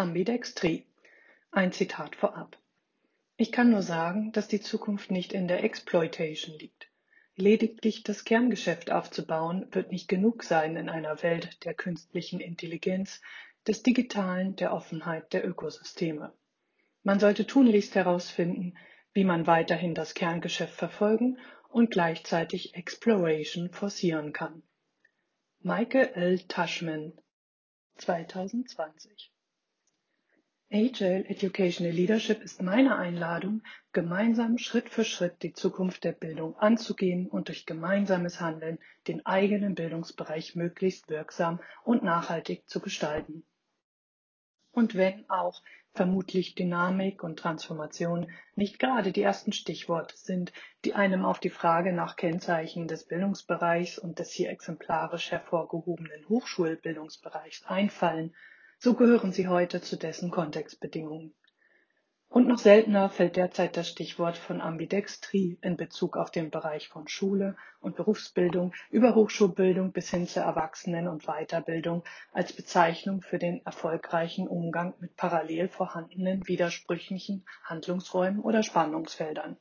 Ambidextrie. Ein Zitat vorab. Ich kann nur sagen, dass die Zukunft nicht in der Exploitation liegt. Lediglich das Kerngeschäft aufzubauen, wird nicht genug sein in einer Welt der künstlichen Intelligenz, des Digitalen, der Offenheit der Ökosysteme. Man sollte tunlichst herausfinden, wie man weiterhin das Kerngeschäft verfolgen und gleichzeitig Exploration forcieren kann. Michael L. Tushman 2020 Agile Educational Leadership ist meine Einladung, gemeinsam Schritt für Schritt die Zukunft der Bildung anzugehen und durch gemeinsames Handeln den eigenen Bildungsbereich möglichst wirksam und nachhaltig zu gestalten. Und wenn auch vermutlich Dynamik und Transformation nicht gerade die ersten Stichworte sind, die einem auf die Frage nach Kennzeichen des Bildungsbereichs und des hier exemplarisch hervorgehobenen Hochschulbildungsbereichs einfallen, so gehören sie heute zu dessen Kontextbedingungen. Und noch seltener fällt derzeit das Stichwort von Ambidextrie in Bezug auf den Bereich von Schule und Berufsbildung über Hochschulbildung bis hin zur Erwachsenen- und Weiterbildung als Bezeichnung für den erfolgreichen Umgang mit parallel vorhandenen widersprüchlichen Handlungsräumen oder Spannungsfeldern.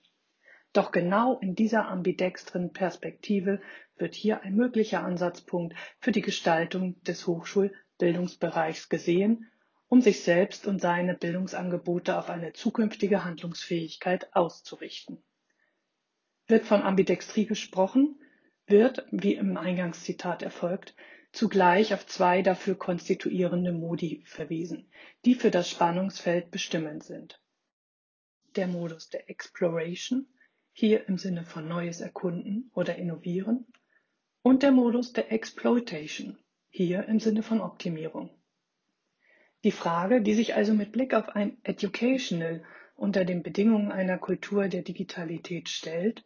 Doch genau in dieser ambidextren Perspektive wird hier ein möglicher Ansatzpunkt für die Gestaltung des Hochschulbildungsbereichs gesehen um sich selbst und seine Bildungsangebote auf eine zukünftige Handlungsfähigkeit auszurichten. Wird von Ambidextrie gesprochen, wird, wie im Eingangszitat erfolgt, zugleich auf zwei dafür konstituierende Modi verwiesen, die für das Spannungsfeld bestimmend sind. Der Modus der Exploration, hier im Sinne von Neues erkunden oder innovieren, und der Modus der Exploitation, hier im Sinne von Optimierung. Die Frage, die sich also mit Blick auf ein Educational unter den Bedingungen einer Kultur der Digitalität stellt,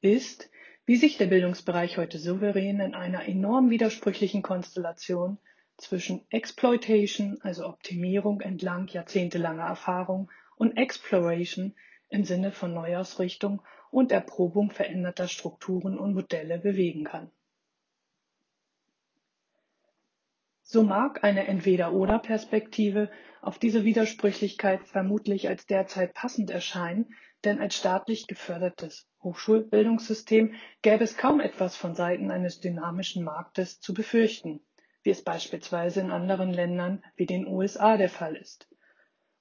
ist, wie sich der Bildungsbereich heute souverän in einer enorm widersprüchlichen Konstellation zwischen Exploitation, also Optimierung entlang jahrzehntelanger Erfahrung, und Exploration im Sinne von Neuausrichtung und Erprobung veränderter Strukturen und Modelle bewegen kann. So mag eine Entweder-oder-Perspektive auf diese Widersprüchlichkeit vermutlich als derzeit passend erscheinen, denn als staatlich gefördertes Hochschulbildungssystem gäbe es kaum etwas von Seiten eines dynamischen Marktes zu befürchten, wie es beispielsweise in anderen Ländern wie den USA der Fall ist.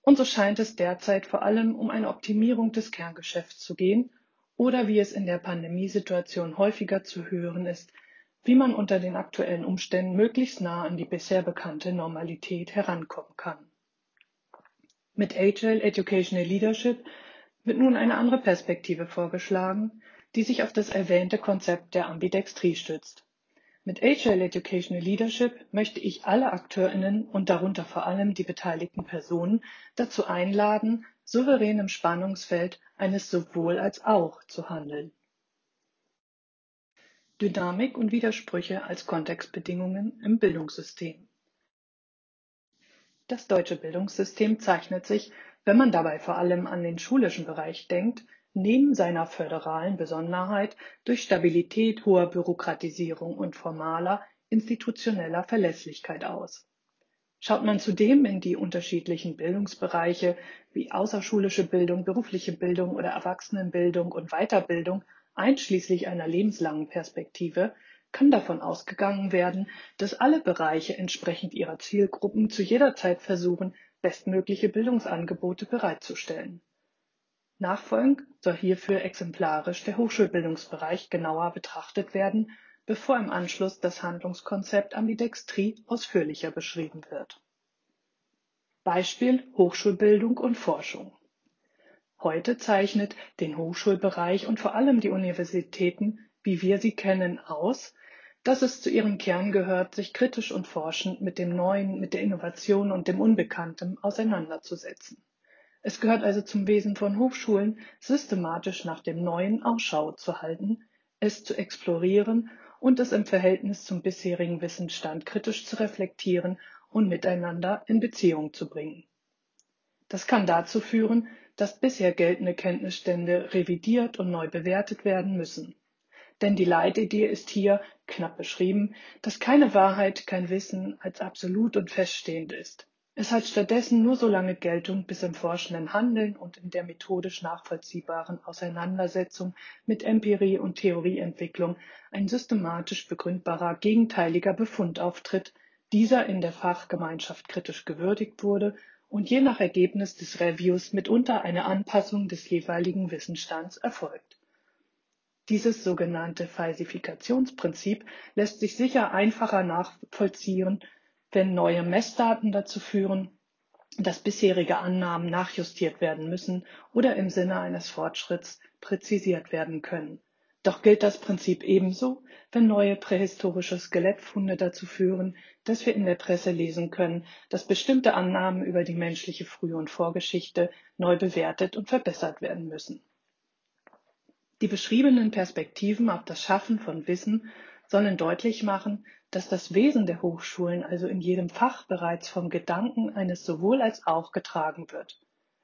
Und so scheint es derzeit vor allem um eine Optimierung des Kerngeschäfts zu gehen oder wie es in der Pandemiesituation häufiger zu hören ist, wie man unter den aktuellen Umständen möglichst nah an die bisher bekannte Normalität herankommen kann. Mit Agile Educational Leadership wird nun eine andere Perspektive vorgeschlagen, die sich auf das erwähnte Konzept der Ambidextrie stützt. Mit Agile Educational Leadership möchte ich alle Akteurinnen und darunter vor allem die beteiligten Personen dazu einladen, souverän im Spannungsfeld eines sowohl als auch zu handeln. Dynamik und Widersprüche als Kontextbedingungen im Bildungssystem. Das deutsche Bildungssystem zeichnet sich, wenn man dabei vor allem an den schulischen Bereich denkt, neben seiner föderalen Besonderheit durch Stabilität hoher Bürokratisierung und formaler institutioneller Verlässlichkeit aus. Schaut man zudem in die unterschiedlichen Bildungsbereiche wie außerschulische Bildung, berufliche Bildung oder Erwachsenenbildung und Weiterbildung einschließlich einer lebenslangen Perspektive, kann davon ausgegangen werden, dass alle Bereiche entsprechend ihrer Zielgruppen zu jeder Zeit versuchen, bestmögliche Bildungsangebote bereitzustellen. Nachfolgend soll hierfür exemplarisch der Hochschulbildungsbereich genauer betrachtet werden, bevor im Anschluss das Handlungskonzept Ambidextrie ausführlicher beschrieben wird. Beispiel Hochschulbildung und Forschung. Heute zeichnet den Hochschulbereich und vor allem die Universitäten, wie wir sie kennen, aus, dass es zu ihrem Kern gehört, sich kritisch und forschend mit dem Neuen, mit der Innovation und dem Unbekannten auseinanderzusetzen. Es gehört also zum Wesen von Hochschulen, systematisch nach dem Neuen Ausschau zu halten, es zu explorieren und es im Verhältnis zum bisherigen Wissensstand kritisch zu reflektieren und miteinander in Beziehung zu bringen. Das kann dazu führen, dass bisher geltende Kenntnisstände revidiert und neu bewertet werden müssen. Denn die Leitidee ist hier, knapp beschrieben, dass keine Wahrheit, kein Wissen als absolut und feststehend ist. Es hat stattdessen nur so lange Geltung, bis im forschenden Handeln und in der methodisch nachvollziehbaren Auseinandersetzung mit Empirie und Theorieentwicklung ein systematisch begründbarer gegenteiliger Befund auftritt, dieser in der Fachgemeinschaft kritisch gewürdigt wurde und je nach Ergebnis des Reviews mitunter eine Anpassung des jeweiligen Wissensstands erfolgt. Dieses sogenannte Falsifikationsprinzip lässt sich sicher einfacher nachvollziehen wenn neue Messdaten dazu führen, dass bisherige Annahmen nachjustiert werden müssen oder im Sinne eines Fortschritts präzisiert werden können. Doch gilt das Prinzip ebenso, wenn neue prähistorische Skelettfunde dazu führen, dass wir in der Presse lesen können, dass bestimmte Annahmen über die menschliche Früh- und Vorgeschichte neu bewertet und verbessert werden müssen. Die beschriebenen Perspektiven auf das Schaffen von Wissen sollen deutlich machen, dass das Wesen der Hochschulen also in jedem Fach bereits vom Gedanken eines sowohl als auch getragen wird.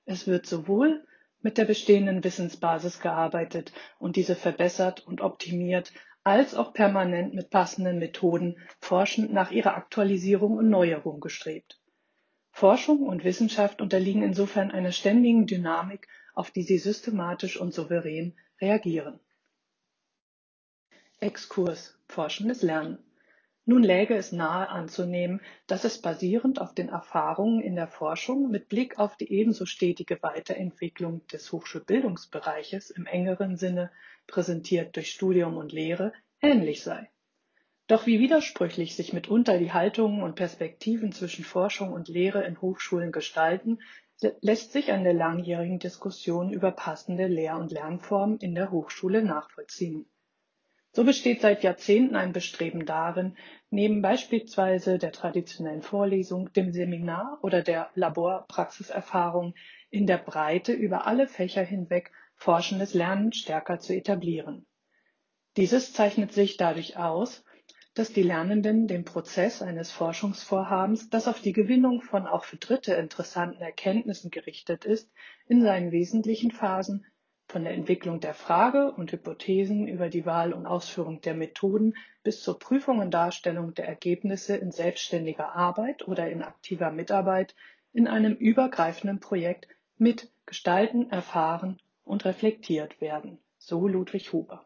Es wird sowohl mit der bestehenden Wissensbasis gearbeitet und diese verbessert und optimiert, als auch permanent mit passenden Methoden forschend nach ihrer Aktualisierung und Neuerung gestrebt. Forschung und Wissenschaft unterliegen insofern einer ständigen Dynamik, auf die sie systematisch und souverän reagieren. Exkurs Forschendes Lernen nun läge es nahe anzunehmen, dass es basierend auf den Erfahrungen in der Forschung mit Blick auf die ebenso stetige Weiterentwicklung des Hochschulbildungsbereiches im engeren Sinne, präsentiert durch Studium und Lehre, ähnlich sei. Doch wie widersprüchlich sich mitunter die Haltungen und Perspektiven zwischen Forschung und Lehre in Hochschulen gestalten, lässt sich an der langjährigen Diskussion über passende Lehr- und Lernformen in der Hochschule nachvollziehen. So besteht seit Jahrzehnten ein Bestreben darin, neben beispielsweise der traditionellen Vorlesung, dem Seminar oder der Laborpraxiserfahrung in der Breite über alle Fächer hinweg forschendes Lernen stärker zu etablieren. Dieses zeichnet sich dadurch aus, dass die Lernenden den Prozess eines Forschungsvorhabens, das auf die Gewinnung von auch für Dritte interessanten Erkenntnissen gerichtet ist, in seinen wesentlichen Phasen von der Entwicklung der Frage und Hypothesen über die Wahl und Ausführung der Methoden bis zur Prüfung und Darstellung der Ergebnisse in selbstständiger Arbeit oder in aktiver Mitarbeit in einem übergreifenden Projekt mit gestalten, erfahren und reflektiert werden. So Ludwig Huber.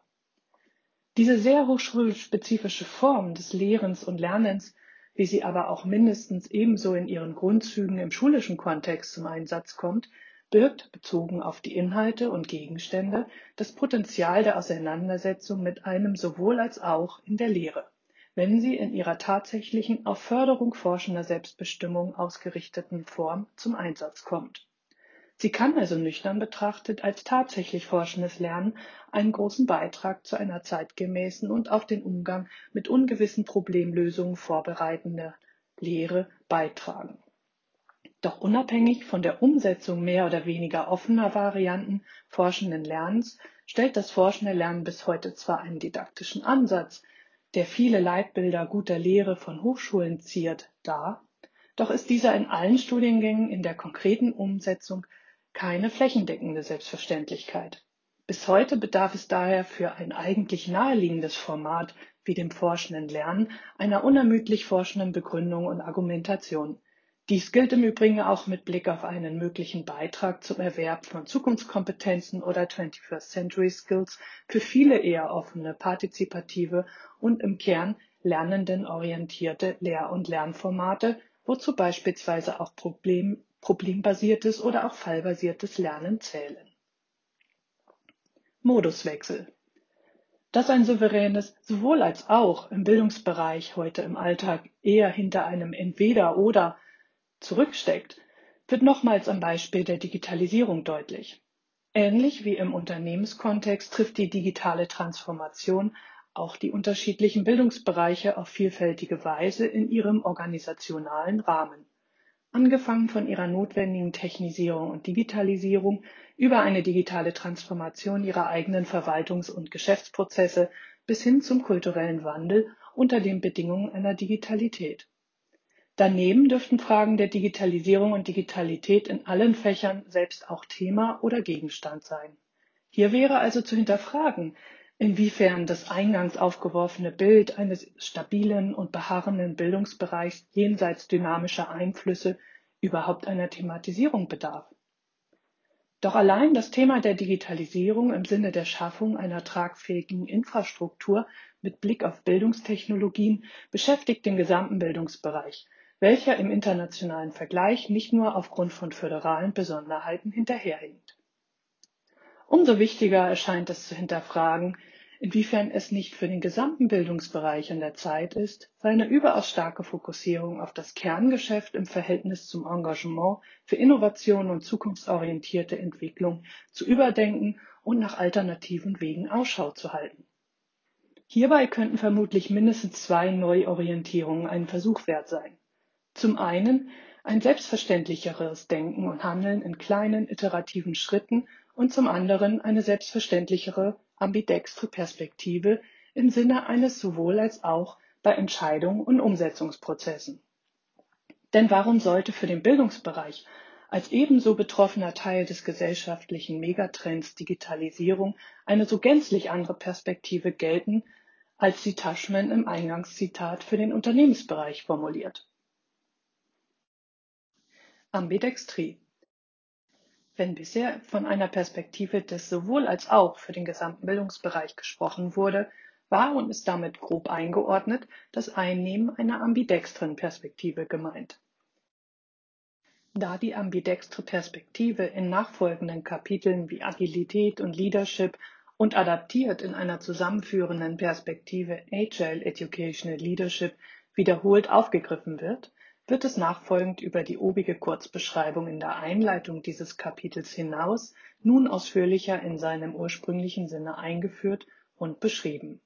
Diese sehr hochschulspezifische Form des Lehrens und Lernens, wie sie aber auch mindestens ebenso in ihren Grundzügen im schulischen Kontext zum Einsatz kommt, birgt, bezogen auf die Inhalte und Gegenstände, das Potenzial der Auseinandersetzung mit einem sowohl als auch in der Lehre, wenn sie in ihrer tatsächlichen auf Förderung forschender Selbstbestimmung ausgerichteten Form zum Einsatz kommt. Sie kann also nüchtern betrachtet als tatsächlich forschendes Lernen einen großen Beitrag zu einer zeitgemäßen und auf den Umgang mit ungewissen Problemlösungen vorbereitende Lehre beitragen doch unabhängig von der Umsetzung mehr oder weniger offener Varianten forschenden Lernens stellt das forschende Lernen bis heute zwar einen didaktischen Ansatz, der viele Leitbilder guter Lehre von Hochschulen ziert, dar, doch ist dieser in allen Studiengängen in der konkreten Umsetzung keine flächendeckende Selbstverständlichkeit. Bis heute bedarf es daher für ein eigentlich naheliegendes Format wie dem forschenden Lernen einer unermüdlich forschenden Begründung und Argumentation. Dies gilt im Übrigen auch mit Blick auf einen möglichen Beitrag zum Erwerb von Zukunftskompetenzen oder 21st Century Skills für viele eher offene, partizipative und im Kern lernendenorientierte Lehr- und Lernformate, wozu beispielsweise auch Problem, problembasiertes oder auch fallbasiertes Lernen zählen. Moduswechsel. Dass ein souveränes sowohl als auch im Bildungsbereich heute im Alltag eher hinter einem entweder oder zurücksteckt, wird nochmals am Beispiel der Digitalisierung deutlich. Ähnlich wie im Unternehmenskontext trifft die digitale Transformation auch die unterschiedlichen Bildungsbereiche auf vielfältige Weise in ihrem organisationalen Rahmen. Angefangen von ihrer notwendigen Technisierung und Digitalisierung über eine digitale Transformation ihrer eigenen Verwaltungs- und Geschäftsprozesse bis hin zum kulturellen Wandel unter den Bedingungen einer Digitalität. Daneben dürften Fragen der Digitalisierung und Digitalität in allen Fächern selbst auch Thema oder Gegenstand sein. Hier wäre also zu hinterfragen, inwiefern das eingangs aufgeworfene Bild eines stabilen und beharrenden Bildungsbereichs jenseits dynamischer Einflüsse überhaupt einer Thematisierung bedarf. Doch allein das Thema der Digitalisierung im Sinne der Schaffung einer tragfähigen Infrastruktur mit Blick auf Bildungstechnologien beschäftigt den gesamten Bildungsbereich, welcher im internationalen Vergleich nicht nur aufgrund von föderalen Besonderheiten hinterherhinkt. Umso wichtiger erscheint es zu hinterfragen, inwiefern es nicht für den gesamten Bildungsbereich an der Zeit ist, seine überaus starke Fokussierung auf das Kerngeschäft im Verhältnis zum Engagement für Innovation und zukunftsorientierte Entwicklung zu überdenken und nach alternativen Wegen Ausschau zu halten. Hierbei könnten vermutlich mindestens zwei Neuorientierungen einen Versuch wert sein. Zum einen ein selbstverständlicheres Denken und Handeln in kleinen iterativen Schritten und zum anderen eine selbstverständlichere ambidextre Perspektive im Sinne eines sowohl als auch bei Entscheidungen und Umsetzungsprozessen. Denn warum sollte für den Bildungsbereich als ebenso betroffener Teil des gesellschaftlichen Megatrends Digitalisierung eine so gänzlich andere Perspektive gelten, als sie Taschman im Eingangszitat für den Unternehmensbereich formuliert. Ambidextrie wenn bisher von einer Perspektive des sowohl als auch für den gesamten Bildungsbereich gesprochen wurde, war und ist damit grob eingeordnet das Einnehmen einer ambidextren Perspektive gemeint. Da die ambidextre Perspektive in nachfolgenden Kapiteln wie Agilität und Leadership und adaptiert in einer zusammenführenden Perspektive Agile Educational Leadership wiederholt aufgegriffen wird, wird es nachfolgend über die obige Kurzbeschreibung in der Einleitung dieses Kapitels hinaus nun ausführlicher in seinem ursprünglichen Sinne eingeführt und beschrieben.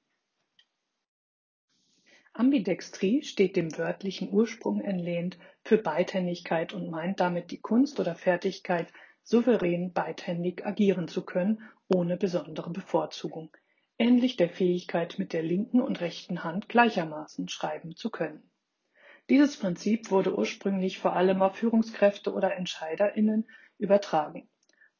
Ambidextrie steht dem wörtlichen Ursprung entlehnt für Beidhändigkeit und meint damit die Kunst oder Fertigkeit, souverän beidhändig agieren zu können, ohne besondere Bevorzugung, ähnlich der Fähigkeit, mit der linken und rechten Hand gleichermaßen schreiben zu können. Dieses Prinzip wurde ursprünglich vor allem auf Führungskräfte oder EntscheiderInnen übertragen.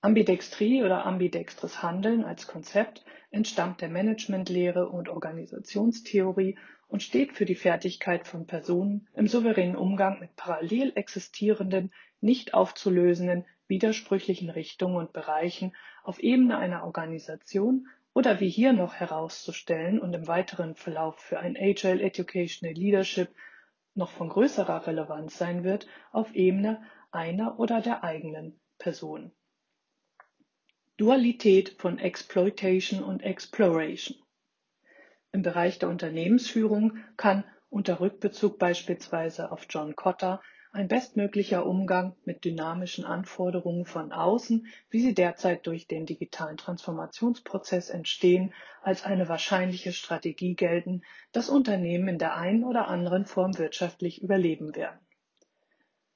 Ambidextrie oder ambidextres Handeln als Konzept entstammt der Managementlehre und Organisationstheorie und steht für die Fertigkeit von Personen im souveränen Umgang mit parallel existierenden, nicht aufzulösenden, widersprüchlichen Richtungen und Bereichen auf Ebene einer Organisation oder wie hier noch herauszustellen und im weiteren Verlauf für ein Agile Educational Leadership noch von größerer Relevanz sein wird auf Ebene einer oder der eigenen Person. Dualität von Exploitation und Exploration. Im Bereich der Unternehmensführung kann unter Rückbezug beispielsweise auf John Cotter ein bestmöglicher Umgang mit dynamischen Anforderungen von außen, wie sie derzeit durch den digitalen Transformationsprozess entstehen, als eine wahrscheinliche Strategie gelten, dass Unternehmen in der einen oder anderen Form wirtschaftlich überleben werden.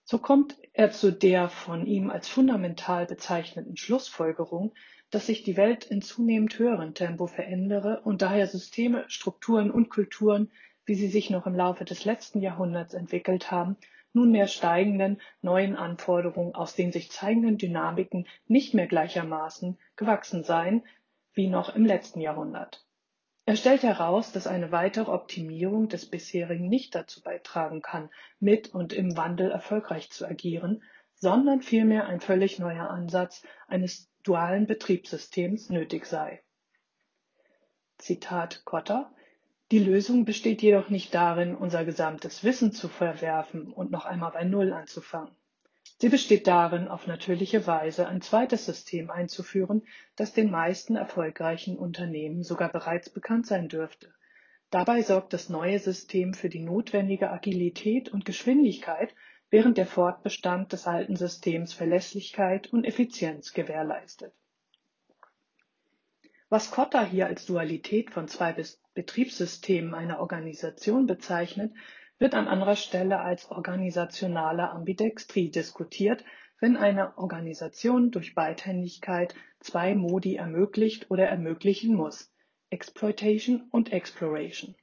So kommt er zu der von ihm als fundamental bezeichneten Schlussfolgerung, dass sich die Welt in zunehmend höherem Tempo verändere und daher Systeme, Strukturen und Kulturen, wie sie sich noch im Laufe des letzten Jahrhunderts entwickelt haben, nunmehr steigenden neuen Anforderungen aus den sich zeigenden Dynamiken nicht mehr gleichermaßen gewachsen seien wie noch im letzten Jahrhundert. Er stellt heraus, dass eine weitere Optimierung des bisherigen nicht dazu beitragen kann, mit und im Wandel erfolgreich zu agieren, sondern vielmehr ein völlig neuer Ansatz eines dualen Betriebssystems nötig sei. Zitat Kotter die Lösung besteht jedoch nicht darin, unser gesamtes Wissen zu verwerfen und noch einmal bei Null anzufangen. Sie besteht darin, auf natürliche Weise ein zweites System einzuführen, das den meisten erfolgreichen Unternehmen sogar bereits bekannt sein dürfte. Dabei sorgt das neue System für die notwendige Agilität und Geschwindigkeit, während der Fortbestand des alten Systems Verlässlichkeit und Effizienz gewährleistet. Was Kotter hier als Dualität von zwei Betriebssystemen einer Organisation bezeichnet, wird an anderer Stelle als organisationale Ambidextrie diskutiert, wenn eine Organisation durch Beidhändigkeit zwei Modi ermöglicht oder ermöglichen muss, Exploitation und Exploration.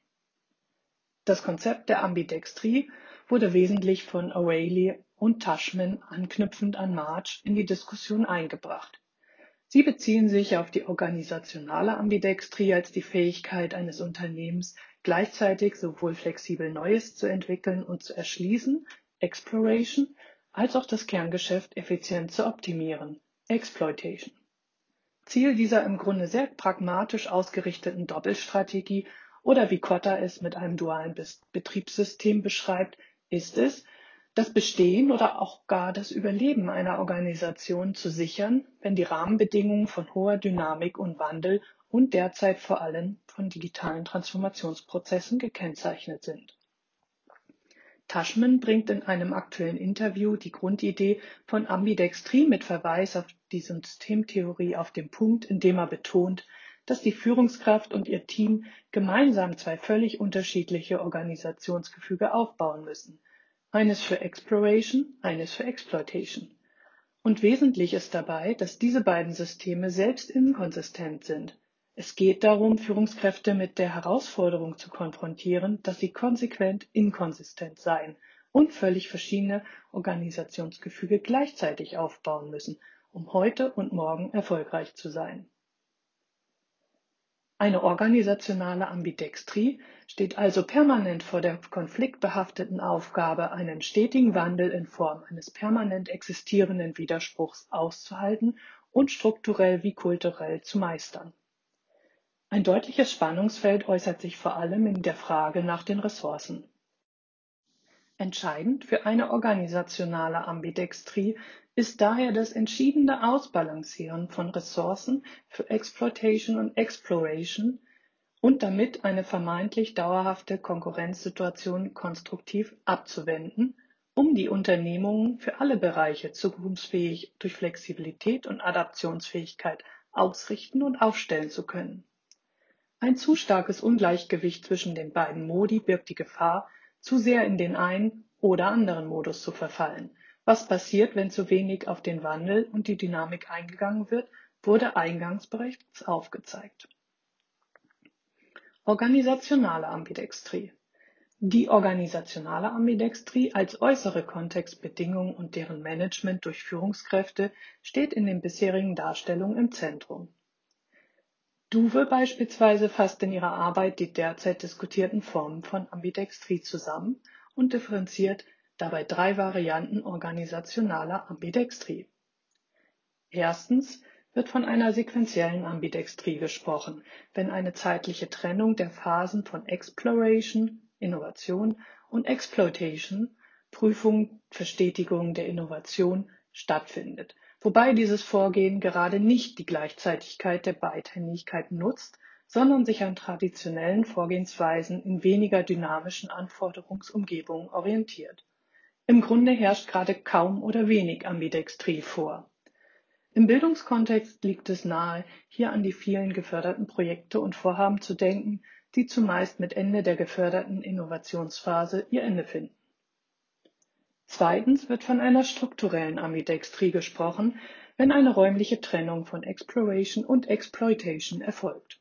Das Konzept der Ambidextrie wurde wesentlich von O'Reilly und Tushman anknüpfend an March in die Diskussion eingebracht. Sie beziehen sich auf die organisationale Ambidextrie als die Fähigkeit eines Unternehmens, gleichzeitig sowohl flexibel Neues zu entwickeln und zu erschließen, Exploration, als auch das Kerngeschäft effizient zu optimieren, Exploitation. Ziel dieser im Grunde sehr pragmatisch ausgerichteten Doppelstrategie oder wie Kotter es mit einem dualen Betriebssystem beschreibt, ist es, das Bestehen oder auch gar das Überleben einer Organisation zu sichern, wenn die Rahmenbedingungen von hoher Dynamik und Wandel und derzeit vor allem von digitalen Transformationsprozessen gekennzeichnet sind. Tashman bringt in einem aktuellen Interview die Grundidee von Ambidextrie mit Verweis auf die Systemtheorie auf den Punkt, indem er betont, dass die Führungskraft und ihr Team gemeinsam zwei völlig unterschiedliche Organisationsgefüge aufbauen müssen. Eines für Exploration, eines für Exploitation. Und wesentlich ist dabei, dass diese beiden Systeme selbst inkonsistent sind. Es geht darum, Führungskräfte mit der Herausforderung zu konfrontieren, dass sie konsequent inkonsistent seien und völlig verschiedene Organisationsgefüge gleichzeitig aufbauen müssen, um heute und morgen erfolgreich zu sein. Eine organisationale Ambidextrie steht also permanent vor der konfliktbehafteten Aufgabe, einen stetigen Wandel in Form eines permanent existierenden Widerspruchs auszuhalten und strukturell wie kulturell zu meistern. Ein deutliches Spannungsfeld äußert sich vor allem in der Frage nach den Ressourcen. Entscheidend für eine organisationale Ambidextrie ist daher das entschiedene Ausbalancieren von Ressourcen für Exploitation und Exploration und damit eine vermeintlich dauerhafte Konkurrenzsituation konstruktiv abzuwenden, um die Unternehmungen für alle Bereiche zukunftsfähig durch Flexibilität und Adaptionsfähigkeit ausrichten und aufstellen zu können. Ein zu starkes Ungleichgewicht zwischen den beiden Modi birgt die Gefahr, zu sehr in den einen oder anderen Modus zu verfallen, was passiert, wenn zu wenig auf den Wandel und die Dynamik eingegangen wird, wurde eingangs bereits aufgezeigt. Organisationale Ambidextrie. Die organisationale Ambidextrie als äußere Kontextbedingung und deren Management durch Führungskräfte steht in den bisherigen Darstellungen im Zentrum. Duwe beispielsweise fasst in ihrer Arbeit die derzeit diskutierten Formen von Ambidextrie zusammen und differenziert dabei drei Varianten organisationaler Ambidextrie. Erstens wird von einer sequentiellen Ambidextrie gesprochen, wenn eine zeitliche Trennung der Phasen von Exploration, Innovation und Exploitation, Prüfung, Verstetigung der Innovation stattfindet, wobei dieses Vorgehen gerade nicht die Gleichzeitigkeit der Beidhändigkeit nutzt, sondern sich an traditionellen Vorgehensweisen in weniger dynamischen Anforderungsumgebungen orientiert. Im Grunde herrscht gerade kaum oder wenig Ambidextrie vor. Im Bildungskontext liegt es nahe, hier an die vielen geförderten Projekte und Vorhaben zu denken, die zumeist mit Ende der geförderten Innovationsphase ihr Ende finden. Zweitens wird von einer strukturellen Ambidextrie gesprochen, wenn eine räumliche Trennung von Exploration und Exploitation erfolgt.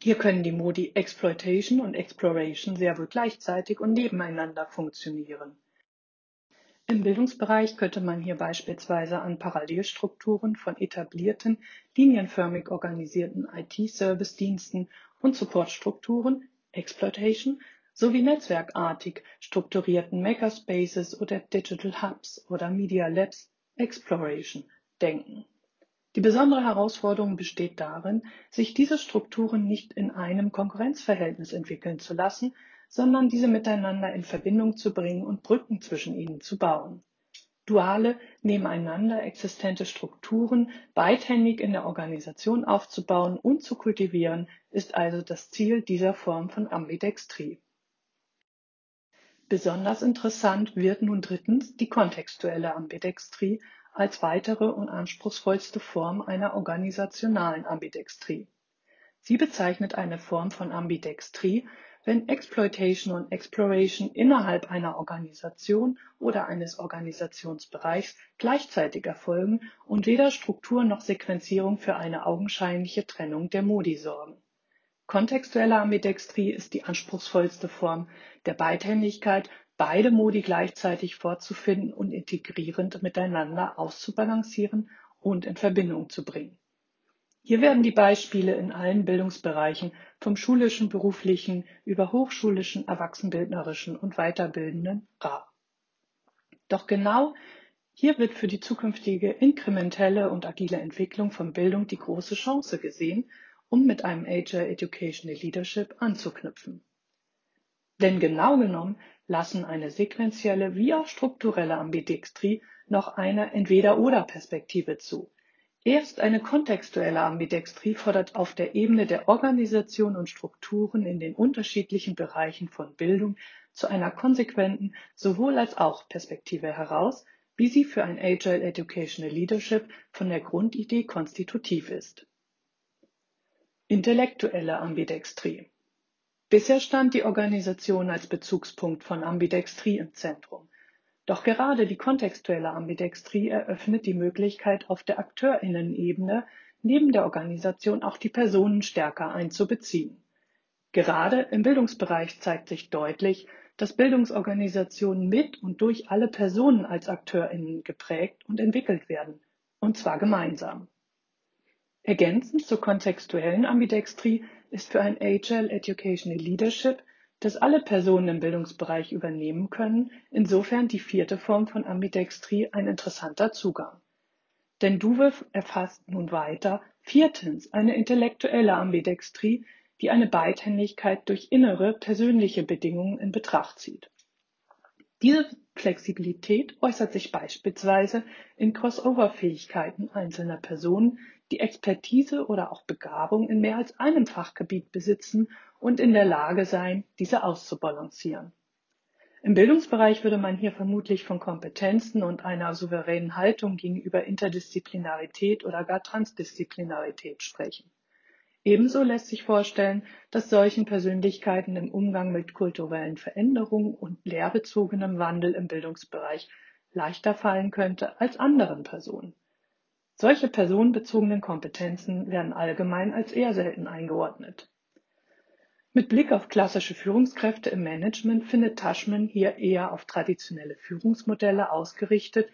Hier können die Modi Exploitation und Exploration sehr wohl gleichzeitig und nebeneinander funktionieren. Im Bildungsbereich könnte man hier beispielsweise an Parallelstrukturen von etablierten, linienförmig organisierten IT-Service-Diensten und Supportstrukturen Exploitation sowie netzwerkartig strukturierten Makerspaces oder Digital Hubs oder Media Labs Exploration denken. Die besondere Herausforderung besteht darin, sich diese Strukturen nicht in einem Konkurrenzverhältnis entwickeln zu lassen, sondern diese miteinander in Verbindung zu bringen und Brücken zwischen ihnen zu bauen. Duale, nebeneinander existente Strukturen beidhändig in der Organisation aufzubauen und zu kultivieren, ist also das Ziel dieser Form von Ambidextrie. Besonders interessant wird nun drittens die kontextuelle Ambidextrie als weitere und anspruchsvollste Form einer organisationalen Ambidextrie. Sie bezeichnet eine Form von Ambidextrie, wenn Exploitation und Exploration innerhalb einer Organisation oder eines Organisationsbereichs gleichzeitig erfolgen und weder Struktur noch Sequenzierung für eine augenscheinliche Trennung der Modi sorgen. Kontextuelle Ambidextrie ist die anspruchsvollste Form der Beidhändigkeit, beide Modi gleichzeitig vorzufinden und integrierend miteinander auszubalancieren und in Verbindung zu bringen. Hier werden die Beispiele in allen Bildungsbereichen vom schulischen, beruflichen über hochschulischen, erwachsenbildnerischen und weiterbildenden rar. Doch genau hier wird für die zukünftige inkrementelle und agile Entwicklung von Bildung die große Chance gesehen, um mit einem Agile Educational Leadership anzuknüpfen. Denn genau genommen lassen eine sequentielle wie auch strukturelle Ambidextrie noch eine Entweder-oder-Perspektive zu. Erst eine kontextuelle Ambidextrie fordert auf der Ebene der Organisation und Strukturen in den unterschiedlichen Bereichen von Bildung zu einer konsequenten sowohl als auch Perspektive heraus, wie sie für ein Agile Educational Leadership von der Grundidee konstitutiv ist. Intellektuelle Ambidextrie Bisher stand die Organisation als Bezugspunkt von Ambidextrie im Zentrum. Doch gerade die kontextuelle Ambidextrie eröffnet die Möglichkeit, auf der Akteurinnenebene neben der Organisation auch die Personen stärker einzubeziehen. Gerade im Bildungsbereich zeigt sich deutlich, dass Bildungsorganisationen mit und durch alle Personen als Akteurinnen geprägt und entwickelt werden, und zwar gemeinsam. Ergänzend zur kontextuellen Ambidextrie ist für ein Agile Educational Leadership, das alle Personen im Bildungsbereich übernehmen können, insofern die vierte Form von Ambidextrie ein interessanter Zugang. Denn Duwe erfasst nun weiter viertens eine intellektuelle Ambidextrie, die eine Beidhändigkeit durch innere, persönliche Bedingungen in Betracht zieht. Diese Flexibilität äußert sich beispielsweise in Crossover-Fähigkeiten einzelner Personen, die Expertise oder auch Begabung in mehr als einem Fachgebiet besitzen und in der Lage sein, diese auszubalancieren. Im Bildungsbereich würde man hier vermutlich von Kompetenzen und einer souveränen Haltung gegenüber Interdisziplinarität oder gar Transdisziplinarität sprechen. Ebenso lässt sich vorstellen, dass solchen Persönlichkeiten im Umgang mit kulturellen Veränderungen und lehrbezogenem Wandel im Bildungsbereich leichter fallen könnte als anderen Personen. Solche personenbezogenen Kompetenzen werden allgemein als eher selten eingeordnet. Mit Blick auf klassische Führungskräfte im Management findet Taschman hier eher auf traditionelle Führungsmodelle ausgerichtet,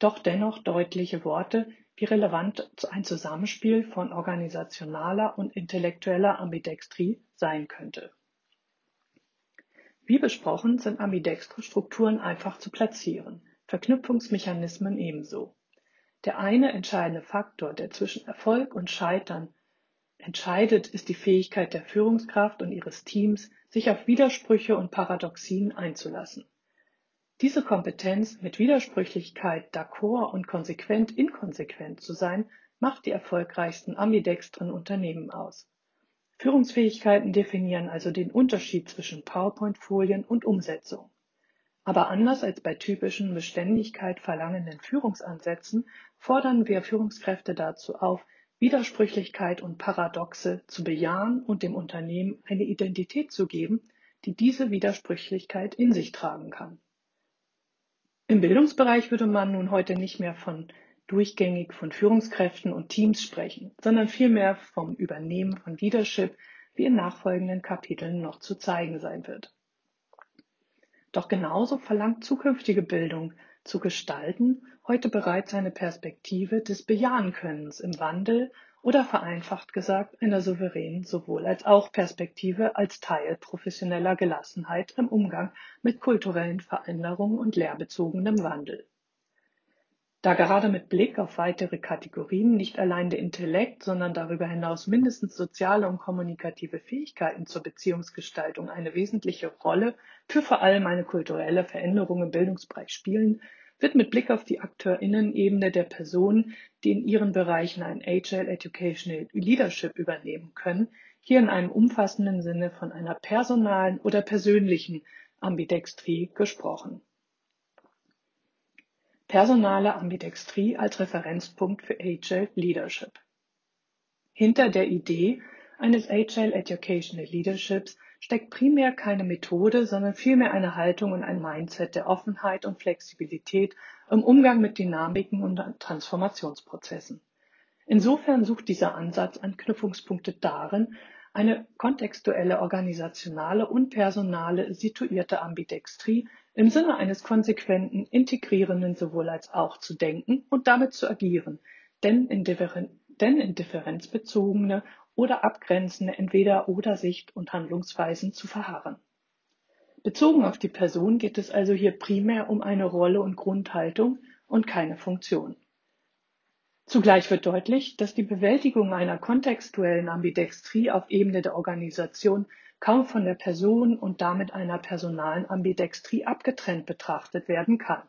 doch dennoch deutliche Worte, wie relevant ein Zusammenspiel von organisationaler und intellektueller Ambidextrie sein könnte. Wie besprochen sind ambidextre Strukturen einfach zu platzieren, Verknüpfungsmechanismen ebenso. Der eine entscheidende Faktor, der zwischen Erfolg und Scheitern entscheidet, ist die Fähigkeit der Führungskraft und ihres Teams, sich auf Widersprüche und Paradoxien einzulassen. Diese Kompetenz, mit Widersprüchlichkeit d'accord und konsequent inkonsequent zu sein, macht die erfolgreichsten ambidextren Unternehmen aus. Führungsfähigkeiten definieren also den Unterschied zwischen PowerPoint-Folien und Umsetzung. Aber anders als bei typischen Beständigkeit verlangenden Führungsansätzen fordern wir Führungskräfte dazu auf, Widersprüchlichkeit und Paradoxe zu bejahen und dem Unternehmen eine Identität zu geben, die diese Widersprüchlichkeit in sich tragen kann. Im Bildungsbereich würde man nun heute nicht mehr von durchgängig von Führungskräften und Teams sprechen, sondern vielmehr vom Übernehmen von Leadership, wie in nachfolgenden Kapiteln noch zu zeigen sein wird. Doch genauso verlangt zukünftige Bildung zu gestalten heute bereits eine Perspektive des Bejahenkönnens im Wandel oder vereinfacht gesagt einer souveränen sowohl als auch Perspektive als Teil professioneller Gelassenheit im Umgang mit kulturellen Veränderungen und lehrbezogenem Wandel. Da gerade mit Blick auf weitere Kategorien nicht allein der Intellekt, sondern darüber hinaus mindestens soziale und kommunikative Fähigkeiten zur Beziehungsgestaltung eine wesentliche Rolle für vor allem eine kulturelle Veränderung im Bildungsbereich spielen, wird mit Blick auf die AkteurInnen-Ebene der Personen, die in ihren Bereichen ein Agile Educational Leadership übernehmen können, hier in einem umfassenden Sinne von einer personalen oder persönlichen Ambidextrie gesprochen. Personale Ambidextrie als Referenzpunkt für Agile Leadership. Hinter der Idee eines Agile Educational Leaderships steckt primär keine Methode, sondern vielmehr eine Haltung und ein Mindset der Offenheit und Flexibilität im Umgang mit Dynamiken und Transformationsprozessen. Insofern sucht dieser Ansatz Anknüpfungspunkte darin, eine kontextuelle, organisationale und personale situierte Ambidextrie im Sinne eines konsequenten, integrierenden sowohl als auch zu denken und damit zu agieren, denn in, Differen denn in differenzbezogene oder abgrenzende Entweder-oder Sicht und Handlungsweisen zu verharren. Bezogen auf die Person geht es also hier primär um eine Rolle und Grundhaltung und keine Funktion. Zugleich wird deutlich, dass die Bewältigung einer kontextuellen Ambidextrie auf Ebene der Organisation kaum von der Person und damit einer personalen Ambidextrie abgetrennt betrachtet werden kann.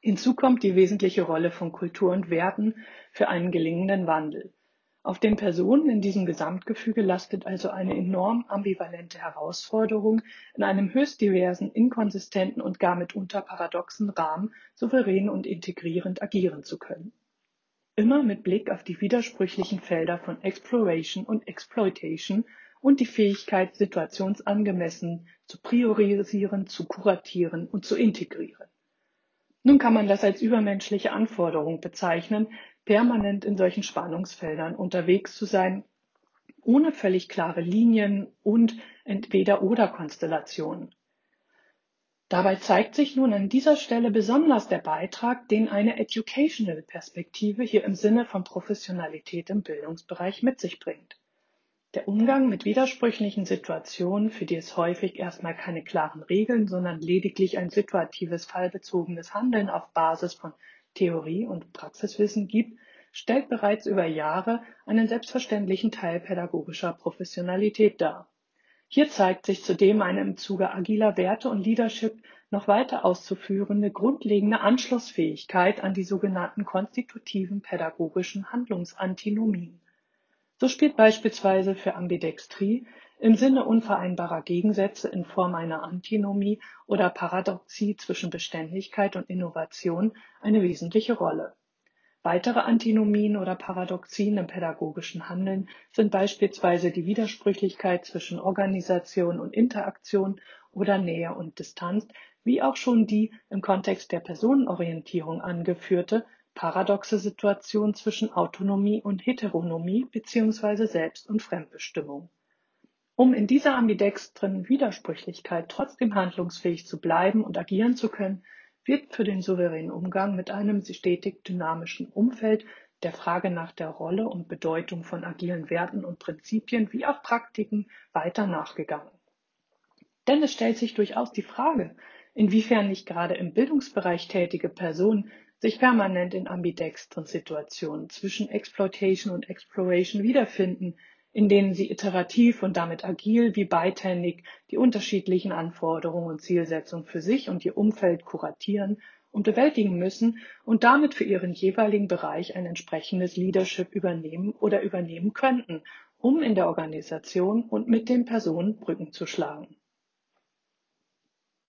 Hinzu kommt die wesentliche Rolle von Kultur und Werten für einen gelingenden Wandel. Auf den Personen in diesem Gesamtgefüge lastet also eine enorm ambivalente Herausforderung, in einem höchst diversen, inkonsistenten und gar mitunter paradoxen Rahmen souverän und integrierend agieren zu können. Immer mit Blick auf die widersprüchlichen Felder von Exploration und Exploitation und die Fähigkeit, situationsangemessen zu priorisieren, zu kuratieren und zu integrieren. Nun kann man das als übermenschliche Anforderung bezeichnen, permanent in solchen Spannungsfeldern unterwegs zu sein, ohne völlig klare Linien und Entweder-oder-Konstellationen. Dabei zeigt sich nun an dieser Stelle besonders der Beitrag, den eine Educational Perspektive hier im Sinne von Professionalität im Bildungsbereich mit sich bringt. Der Umgang mit widersprüchlichen Situationen, für die es häufig erstmal keine klaren Regeln, sondern lediglich ein situatives, fallbezogenes Handeln auf Basis von Theorie und Praxiswissen gibt, stellt bereits über Jahre einen selbstverständlichen Teil pädagogischer Professionalität dar. Hier zeigt sich zudem eine im Zuge agiler Werte und Leadership noch weiter auszuführende grundlegende Anschlussfähigkeit an die sogenannten konstitutiven pädagogischen Handlungsantinomien. So spielt beispielsweise für Ambidextrie im Sinne unvereinbarer Gegensätze in Form einer Antinomie oder Paradoxie zwischen Beständigkeit und Innovation eine wesentliche Rolle. Weitere Antinomien oder Paradoxien im pädagogischen Handeln sind beispielsweise die Widersprüchlichkeit zwischen Organisation und Interaktion oder Nähe und Distanz, wie auch schon die im Kontext der Personenorientierung angeführte paradoxe Situation zwischen Autonomie und Heteronomie bzw. Selbst- und Fremdbestimmung. Um in dieser ambidextren Widersprüchlichkeit trotzdem handlungsfähig zu bleiben und agieren zu können, wird für den souveränen Umgang mit einem stetig dynamischen Umfeld der Frage nach der Rolle und Bedeutung von agilen Werten und Prinzipien wie auch Praktiken weiter nachgegangen. Denn es stellt sich durchaus die Frage, inwiefern nicht gerade im Bildungsbereich tätige Personen sich permanent in ambidextren Situationen zwischen Exploitation und Exploration wiederfinden, in denen sie iterativ und damit agil wie beidhändig die unterschiedlichen Anforderungen und Zielsetzungen für sich und ihr Umfeld kuratieren und bewältigen müssen und damit für ihren jeweiligen Bereich ein entsprechendes Leadership übernehmen oder übernehmen könnten, um in der Organisation und mit den Personen Brücken zu schlagen.